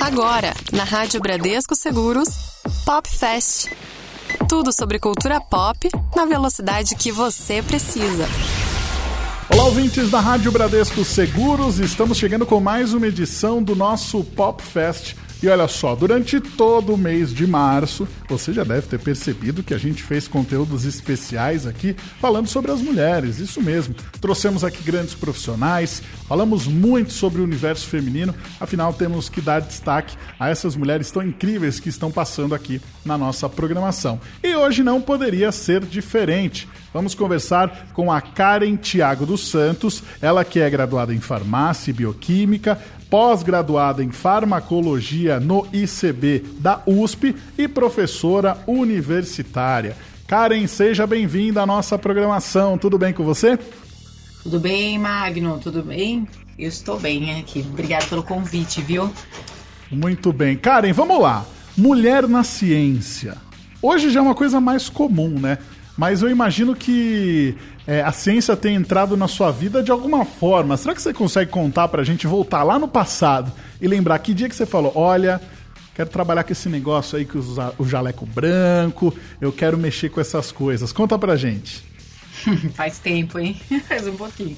Agora, na Rádio Bradesco Seguros, Pop Fest. Tudo sobre cultura pop na velocidade que você precisa. Olá, ouvintes da Rádio Bradesco Seguros, estamos chegando com mais uma edição do nosso Pop Fest e olha só, durante todo o mês de março, você já deve ter percebido que a gente fez conteúdos especiais aqui falando sobre as mulheres, isso mesmo. Trouxemos aqui grandes profissionais, falamos muito sobre o universo feminino, afinal temos que dar destaque a essas mulheres tão incríveis que estão passando aqui na nossa programação. E hoje não poderia ser diferente. Vamos conversar com a Karen Tiago dos Santos, ela que é graduada em farmácia e bioquímica, pós-graduada em farmacologia no ICB da USP e professora universitária. Karen, seja bem-vinda à nossa programação. Tudo bem com você? Tudo bem, Magno? Tudo bem? Eu estou bem aqui. Obrigada pelo convite, viu? Muito bem. Karen, vamos lá. Mulher na ciência. Hoje já é uma coisa mais comum, né? Mas eu imagino que é, a ciência tem entrado na sua vida de alguma forma. Será que você consegue contar pra gente voltar lá no passado e lembrar que dia que você falou, olha, quero trabalhar com esse negócio aí que usa o jaleco branco, eu quero mexer com essas coisas. Conta pra gente. Faz tempo, hein? Faz um pouquinho.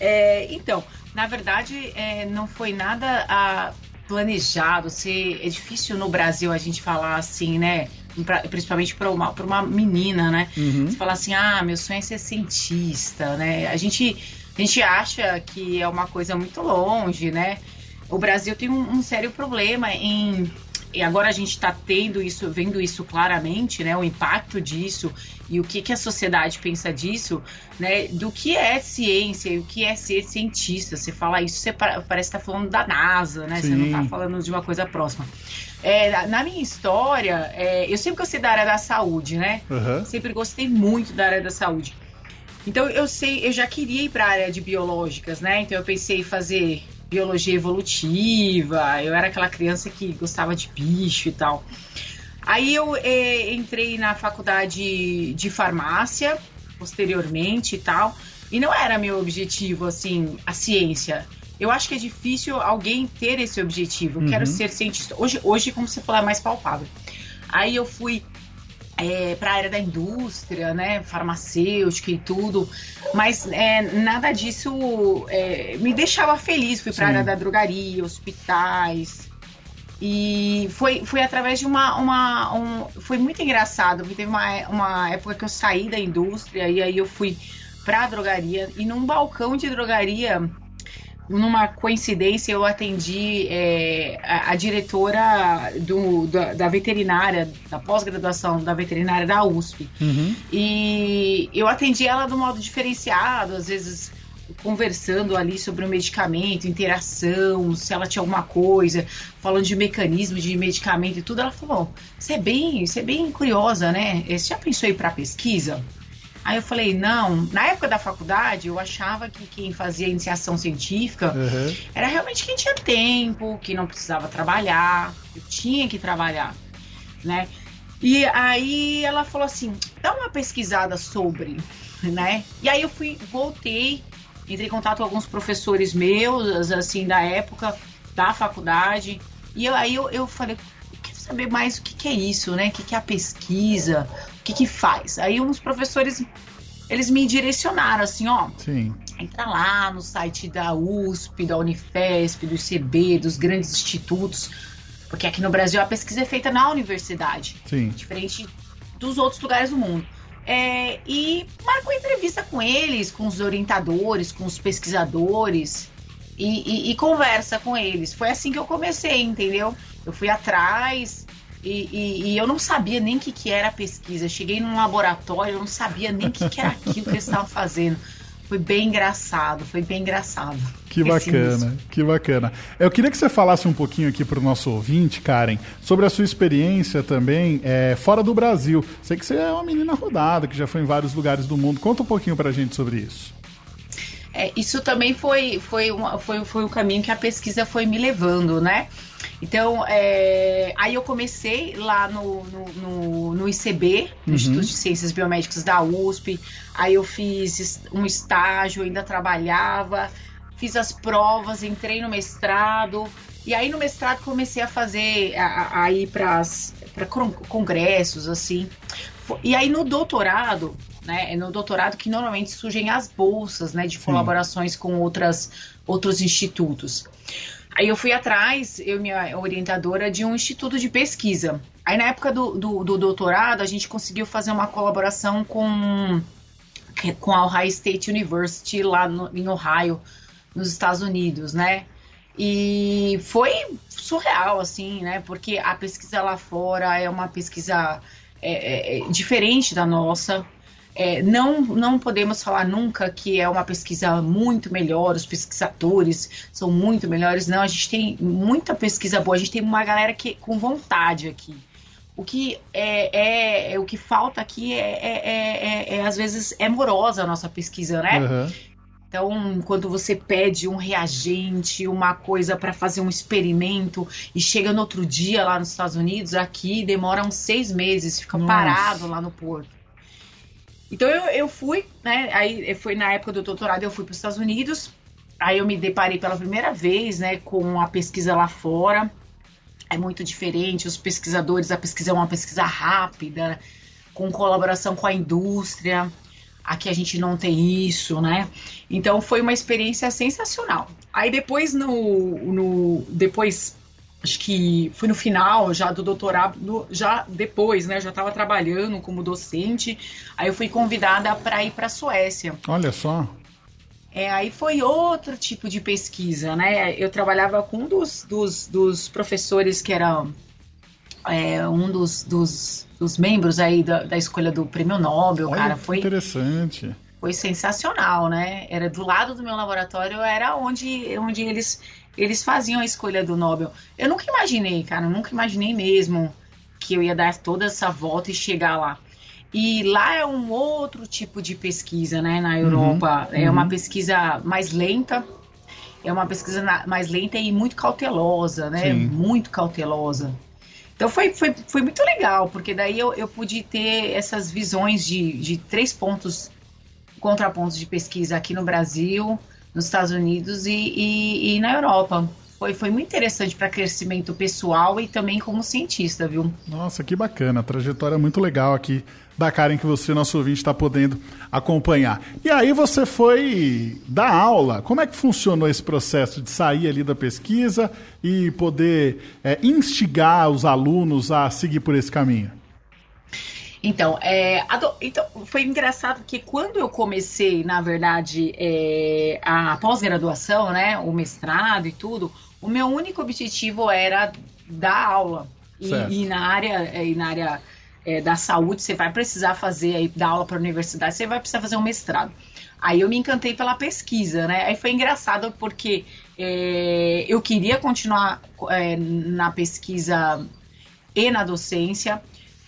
É, então, na verdade, é, não foi nada a, ah, planejado. Se, é difícil no Brasil a gente falar assim, né? Pra, principalmente para uma, uma menina, né? Uhum. Você fala assim, ah, meu sonho é ser cientista, né? A gente, a gente acha que é uma coisa muito longe, né? O Brasil tem um, um sério problema em e agora a gente está tendo isso, vendo isso claramente, né, o impacto disso e o que, que a sociedade pensa disso, né, do que é ciência e o que é ser cientista. Você fala isso, você parece estar tá falando da NASA, né? Sim. Você não está falando de uma coisa próxima. É, na minha história, é, eu sempre gostei da área da saúde, né? Uhum. Sempre gostei muito da área da saúde. Então eu sei, eu já queria ir para a área de biológicas, né? Então eu pensei em fazer biologia evolutiva, eu era aquela criança que gostava de bicho e tal. Aí eu é, entrei na faculdade de farmácia, posteriormente e tal, e não era meu objetivo, assim, a ciência. Eu acho que é difícil alguém ter esse objetivo. Eu uhum. quero ser cientista. Hoje, hoje, como você falou, é mais palpável. Aí eu fui é, para a área da indústria, né, farmacêutica e tudo, mas é, nada disso é, me deixava feliz. Fui para a área da drogaria, hospitais. E foi, foi através de uma. uma um, foi muito engraçado. Teve uma, uma época que eu saí da indústria e aí eu fui para a drogaria. E num balcão de drogaria numa coincidência, eu atendi é, a, a, diretora do, da, da veterinária, da pós-graduação da veterinária da USP. Uhum. E eu atendi ela de um modo diferenciado, às vezes conversando ali sobre o medicamento, interação, se ela tinha alguma coisa, falando de mecanismo de medicamento e tudo. Ela falou: você é bem, você é bem curiosa, né? Você já pensou em ir para pesquisa? Aí eu falei, não, na época da faculdade eu achava que quem fazia iniciação científica uhum. era realmente quem tinha tempo, que não precisava trabalhar, eu tinha que trabalhar, né? E aí ela falou assim, dá uma pesquisada sobre, né? E aí eu fui, voltei, entrei em contato com alguns professores meus, assim, da época, da faculdade, e eu, aí eu, eu falei, quero saber mais o que, que é isso, né? O que, que é a pesquisa, o que que faz? Aí uns professores, eles me direcionaram assim, ó. Sim. Entra lá no site da USP, da Unifesp, do ICB, dos grandes institutos, porque aqui no Brasil a pesquisa é feita na universidade, Sim. diferente dos outros lugares do mundo. É, e marcou entrevista com eles, com os orientadores, com os pesquisadores e, e, e conversa com eles. Foi assim que eu comecei, entendeu? Eu fui atrás, e, e, e, eu não sabia nem o que, que era a pesquisa. cheguei num laboratório, eu não sabia nem o que, que era aquilo que eles estavam fazendo. Foi bem engraçado, foi bem engraçado. Que bacana, que bacana. Eu queria que você falasse um pouquinho aqui para o nosso ouvinte, Karen, sobre a sua experiência também é, fora do Brasil. Sei que você é uma menina rodada, que já foi em vários lugares do mundo. Conta um pouquinho para a gente sobre isso. É, isso também foi, foi, uma, foi, foi o caminho que a pesquisa foi me levando, né? Então, é, aí eu comecei lá no, no, no, no ICB, no uhum. Instituto de Ciências Biomédicas da USP. Aí eu fiz um estágio, ainda trabalhava, fiz as provas, entrei no mestrado. E aí no mestrado comecei a fazer, a, a ir para congressos, assim. E aí no doutorado, né? É no doutorado que normalmente surgem as bolsas, né? De Sim. colaborações com outras, outros institutos. Aí eu fui atrás, eu e minha orientadora, de um instituto de pesquisa. Aí na época do, do, do doutorado, a gente conseguiu fazer uma colaboração com, com a Ohio State University lá no, em Ohio, nos Estados Unidos, né? E foi surreal, assim, né? Porque a pesquisa lá fora é uma pesquisa é, é, é, diferente da nossa. É, não, não podemos falar nunca que é uma pesquisa muito melhor, os pesquisadores são muito melhores. Não, a gente tem muita pesquisa boa, a gente tem uma galera que com vontade aqui. O que é, é, é o que falta aqui é, é, é, às vezes é morosa a nossa pesquisa, né? Uhum. Então, quando você pede um reagente, uma coisa para fazer um experimento e chega no outro dia lá nos Estados Unidos, aqui demora uns seis meses, fica Nossa. parado lá no porto. Então eu, eu fui, né? Aí foi na época do doutorado, eu fui para os Estados Unidos. Aí eu me deparei pela primeira vez, né, com a pesquisa lá fora. É muito diferente. Os pesquisadores, a pesquisa é uma pesquisa rápida, com colaboração com a indústria. Aqui a gente não tem isso, né? Então foi uma experiência sensacional. Aí depois no, no depois acho que foi no final já do doutorado, já depois, né? Já estava trabalhando como docente. Aí eu fui convidada para ir para a Suécia. Olha só. É, aí foi outro tipo de pesquisa, né? Eu trabalhava com um dos, dos, dos professores que era é, um dos, dos, dos, membros aí da, da escolha do prêmio Nobel, Olha, cara. Foi interessante foi sensacional, né? Era do lado do meu laboratório, era onde, onde eles, eles faziam a escolha do Nobel. Eu nunca imaginei, cara, nunca imaginei mesmo que eu ia dar toda essa volta e chegar lá. E lá é um outro tipo de pesquisa, né? Na Europa. Uhum, é uma uhum. pesquisa mais lenta. É uma pesquisa mais lenta e muito cautelosa, né? Sim. Muito cautelosa. Então foi, foi, foi muito legal, porque daí eu, eu pude ter essas visões de, de três pontos contrapontos de pesquisa aqui no Brasil, nos Estados Unidos e, e, e na Europa. Foi, foi muito interessante para crescimento pessoal e também como cientista, viu? Nossa, que bacana. Trajetória muito legal aqui da Karen que você, nosso ouvinte, está podendo acompanhar. E aí você foi dar aula. Como é que funcionou esse processo de sair ali da pesquisa e poder é, instigar os alunos a seguir por esse caminho? Então, é, do, então, foi engraçado que quando eu comecei, na verdade, é, a pós-graduação, né, o mestrado e tudo, o meu único objetivo era dar aula. E, e na área, é, e na área é, da saúde, você vai precisar fazer, aí, dar aula para a universidade, você vai precisar fazer um mestrado. Aí eu me encantei pela pesquisa, né? Aí foi engraçado porque é, eu queria continuar é, na pesquisa e na docência.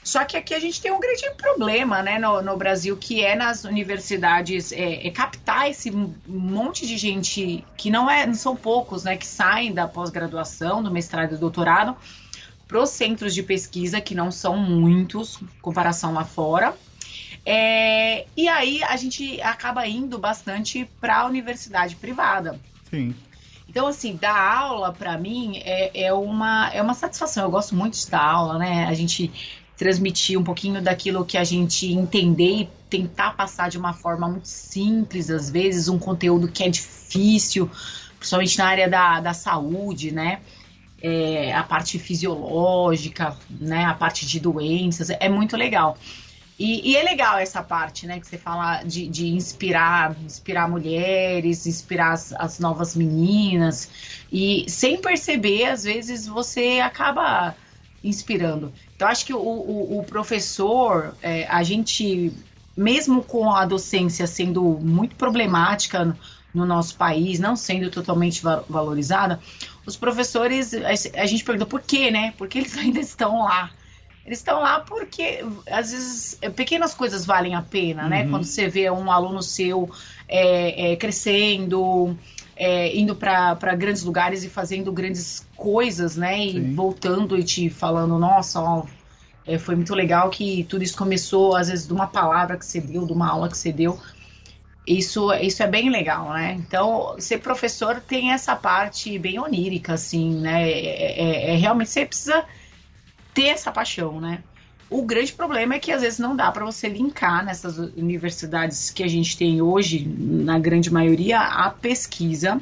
Só que aqui a gente tem um grande problema, né, no, no Brasil, que é nas universidades é, é, captar esse monte de gente que não é, não são poucos, né, que saem da pós-graduação, do mestrado e do doutorado, para os centros de pesquisa, que não são muitos, comparação lá fora. É, e aí a gente acaba indo bastante para a universidade privada. Sim. Então, assim, dar aula para mim é, é, uma, é uma satisfação. Eu gosto muito de dar aula, né? A gente transmitir um pouquinho daquilo que a gente entender e tentar passar de uma forma muito simples, às vezes, um conteúdo que é difícil, principalmente na área da, da saúde, né? É, a parte fisiológica, né? A parte de doenças, é muito legal. E, e, é legal essa parte, né, que você fala de, de inspirar, inspirar mulheres, inspirar as, as, novas meninas. E sem perceber, às vezes você acaba inspirando. Então, acho que o, o, o professor, é, a gente, mesmo com a docência sendo muito problemática no, no nosso país, não sendo totalmente valorizada, os professores, a, gente pergunta por quê, né? Porque eles ainda estão lá. Eles estão lá porque, às vezes, pequenas coisas valem a pena, né? uhum. né? Quando você vê um aluno seu é, é, crescendo, é, indo para grandes lugares e fazendo grandes coisas, né? E Sim. voltando e te falando, nossa, ó, é, foi muito legal que tudo isso começou, às vezes, de uma palavra que você deu, de uma aula que você deu. isso, isso é bem legal, né? Então, ser professor tem essa parte bem onírica, assim, né? É, é, é, realmente você precisa ter essa paixão, né? O grande problema é que às vezes não dá para você linkar nessas universidades que a gente tem hoje, na grande maioria, a pesquisa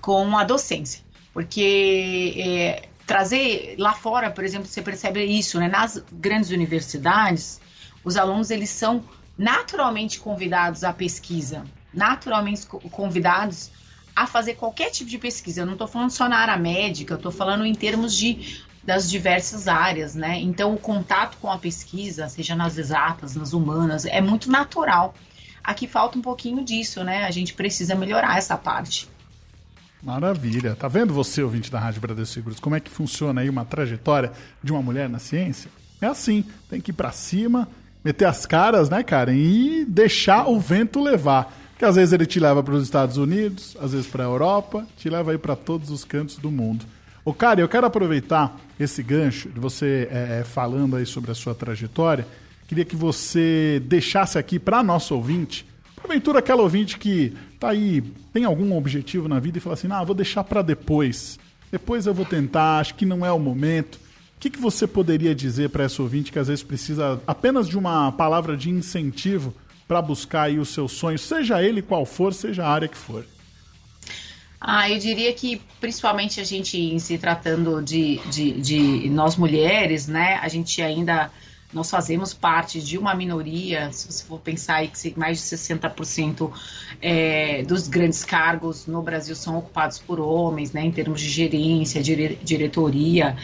com a docência. Porque é, trazer lá fora, por exemplo, você percebe isso, né? Nas grandes universidades, os alunos eles são naturalmente convidados à pesquisa, naturalmente convidados a fazer qualquer tipo de pesquisa. Eu não estou falando só na área médica, eu estou falando em termos de das diversas áreas, né? Então o contato com a pesquisa, seja nas exatas, nas humanas, é muito natural. Aqui falta um pouquinho disso, né? A gente precisa melhorar essa parte. Maravilha. Tá vendo você, ouvinte da Rádio Bradesco Seguros, como é que funciona aí uma trajetória de uma mulher na ciência? É assim, tem que ir para cima, meter as caras, né, Karen, e deixar o vento levar. Que às vezes ele te leva para os Estados Unidos, às vezes para a Europa, te leva aí para todos os cantos do mundo. Ô, Karen, eu quero aproveitar esse gancho de você é, é, falando aí sobre a sua trajetória. Queria que você deixasse aqui para nosso ouvinte, porventura aquela ouvinte que tá aí, tem algum objetivo na vida e fala assim: ah, vou deixar para depois. Depois eu vou tentar, acho que não é o momento. O que, que você poderia dizer para essa ouvinte que às vezes precisa apenas de uma palavra de incentivo para buscar aí o seu sonho, seja ele qual for, seja a área que for? Ah, eu diria que principalmente a gente, em se tratando de, de, de nós mulheres, né, a gente ainda nós fazemos parte de uma minoria, se você for pensar aí que mais de 60% é, dos grandes cargos no Brasil são ocupados por homens, né, em termos de gerência, dire, diretoria.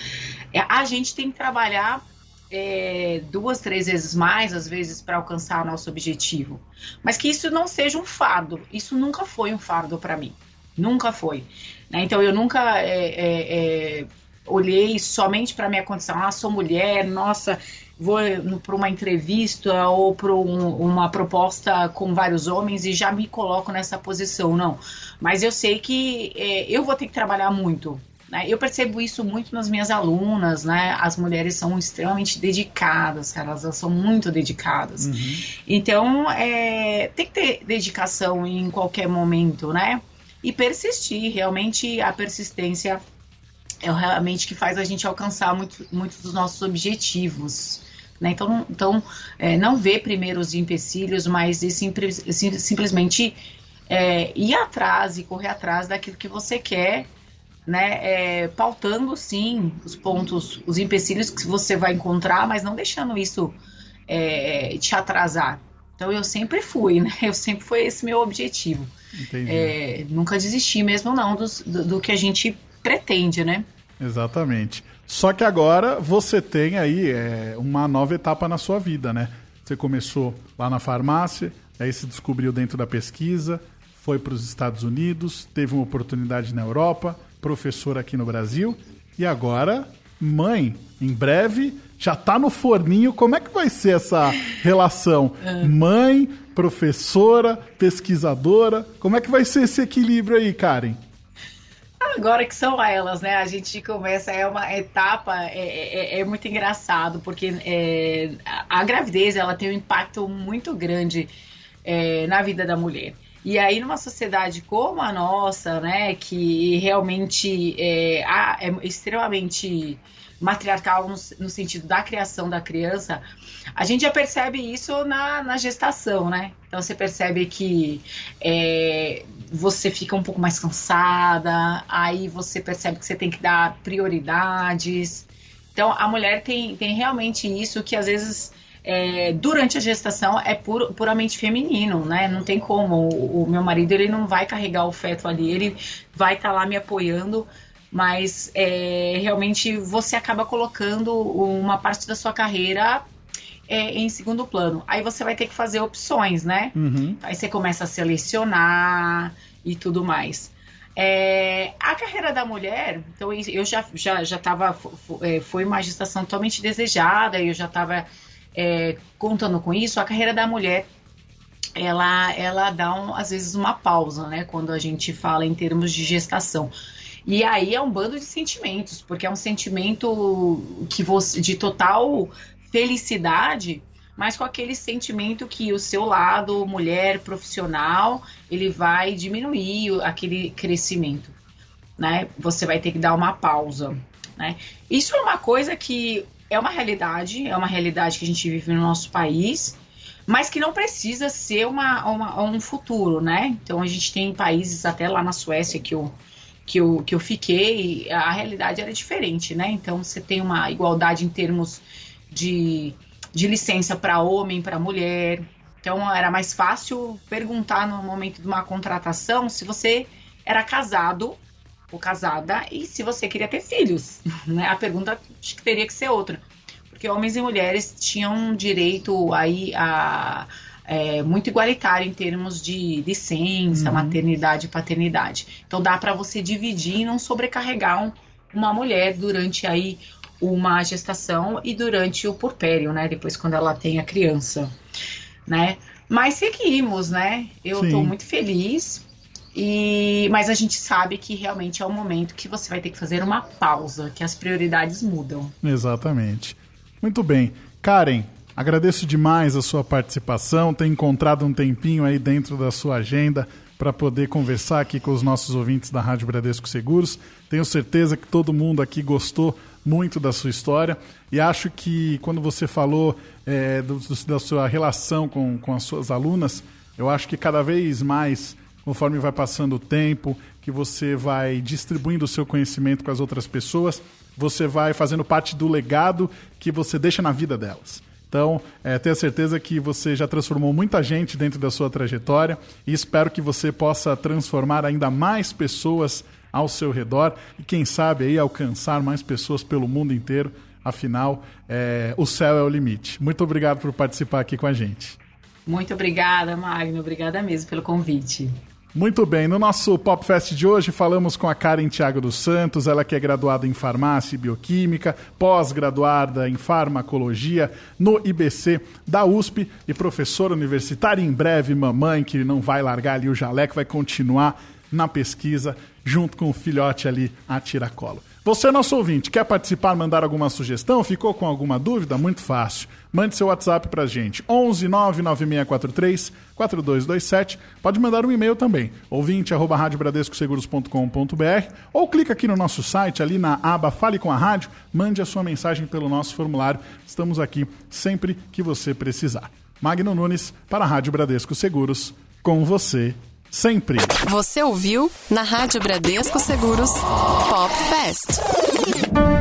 É, a gente tem que trabalhar é, duas, três vezes mais, às vezes, para alcançar o nosso objetivo. Mas que isso não seja um fardo. Isso nunca foi um fardo para mim. Nunca foi. Né? Então, eu nunca é, é, é olhei somente para minha condição. Ah, sou mulher, nossa, vou para uma entrevista ou para um, uma proposta com vários homens e já me coloco nessa posição. Não. Mas eu sei que é, eu vou ter que trabalhar muito né? Eu percebo isso muito nas minhas alunas, né? As mulheres são extremamente dedicadas, elas são muito dedicadas. Uhum. Então, é, tem que ter dedicação em qualquer momento, né? E persistir, realmente a persistência é realmente que faz a gente alcançar muito, muitos dos nossos objetivos. Né? Então, então é, não ver primeiro os empecilhos, mas simples, simplesmente é, ir atrás e correr atrás daquilo que você quer né, é, pautando sim os pontos, os empecilhos que você vai encontrar, mas não deixando isso é, te atrasar. Então eu sempre fui, né? Eu sempre foi esse meu objetivo. É, nunca desisti mesmo não do, do, do, que a gente pretende, né? Exatamente. Só que agora você tem aí é, uma nova etapa na sua vida, né? Você começou lá na farmácia, aí se descobriu dentro da pesquisa, foi para os Estados Unidos, teve uma oportunidade na Europa, professor aqui no Brasil e agora mãe. Em breve já está no forninho. Como é que vai ser essa relação? É. Mãe, professora, pesquisadora. Como é que vai ser esse equilíbrio aí, Karen? Agora que são elas, né? A gente começa, é uma etapa, é, é, é muito engraçado, porque é, a gravidez ela tem um impacto muito grande é, na vida da mulher. E aí, numa sociedade como a nossa, né, que realmente é, é extremamente matriarcal no, no, sentido da criação da criança, a gente já percebe isso na, na gestação, né? Então você percebe que é, você fica um pouco mais cansada, aí você percebe que você tem que dar prioridades. Então a mulher tem, tem realmente isso que às vezes é, durante a gestação é pur, puramente feminino, né? Não tem como. O, o, meu marido ele não vai carregar o feto ali, ele vai estar tá lá me apoiando, mas é, realmente você acaba colocando uma parte da sua carreira é, em segundo plano. Aí você vai ter que fazer opções, né? Uhum. Aí você começa a selecionar e tudo mais. É, a carreira da mulher, então eu já já já estava é, foi uma gestação totalmente desejada, eu já estava é, contando com isso, a carreira da mulher ela, ela dá um, às vezes uma pausa, né? Quando a gente fala em termos de gestação. E aí é um bando de sentimentos, porque é um sentimento que você de total felicidade, mas com aquele sentimento que o seu lado mulher profissional ele vai diminuir aquele crescimento, né? Você vai ter que dar uma pausa, né? Isso é uma coisa que é uma realidade, é uma realidade que a gente vive no nosso país, mas que não precisa ser uma, uma um futuro, né? Então a gente tem países até lá na Suécia que eu que eu, que eu fiquei, a realidade era diferente, né? Então você tem uma igualdade em termos de de licença para homem, para mulher. Então era mais fácil perguntar no momento de uma contratação se você era casado ou casada e se você queria ter filhos. Né? A pergunta teria que ser outra. Porque homens e mulheres tinham direito aí a é, muito igualitário em termos de licença, uhum. maternidade e paternidade. Então dá para você dividir e não sobrecarregar um, uma mulher durante aí uma gestação e durante o porpério, né? Depois quando ela tem a criança, né? Mas seguimos, né? Eu estou muito feliz. E, mas a gente sabe que realmente é o momento que você vai ter que fazer uma pausa, que as prioridades mudam. Exatamente. Muito bem. Karen, agradeço demais a sua participação, ter encontrado um tempinho aí dentro da sua agenda para poder conversar aqui com os nossos ouvintes da Rádio Bradesco Seguros. Tenho certeza que todo mundo aqui gostou muito da sua história e acho que quando você falou é, do, da sua relação com, com as suas alunas, eu acho que cada vez mais, conforme vai passando o tempo, que você vai distribuindo o seu conhecimento com as outras pessoas, você vai fazendo parte do legado que você deixa na vida delas. Então, é, tenho certeza que você já transformou muita gente dentro da sua trajetória e espero que você possa transformar ainda mais pessoas ao seu redor e, quem sabe, aí alcançar mais pessoas pelo mundo inteiro. Afinal, é, o céu é o limite. Muito obrigado por participar aqui com a gente. Muito obrigada, Magno. Obrigada mesmo pelo convite. Muito bem, no nosso Pop Fest de hoje falamos com a Karen Thiago dos Santos, ela que é graduada em farmácia e bioquímica, pós-graduada em farmacologia no IBC da USP e professora universitária em breve, mamãe que não vai largar ali o jaleco, vai continuar na pesquisa junto com o filhote ali a tiracolo. Você, nosso ouvinte, quer participar, mandar alguma sugestão? Ficou com alguma dúvida? Muito fácil. Mande seu WhatsApp pra gente. 11 99643 4227. Pode mandar um e-mail também. ouvinte arroba ou clica aqui no nosso site, ali na aba Fale com a Rádio, mande a sua mensagem pelo nosso formulário. Estamos aqui sempre que você precisar. Magno Nunes para a Rádio Bradesco Seguros. Com você sempre. Você ouviu na Rádio Bradesco Seguros Pop Fest.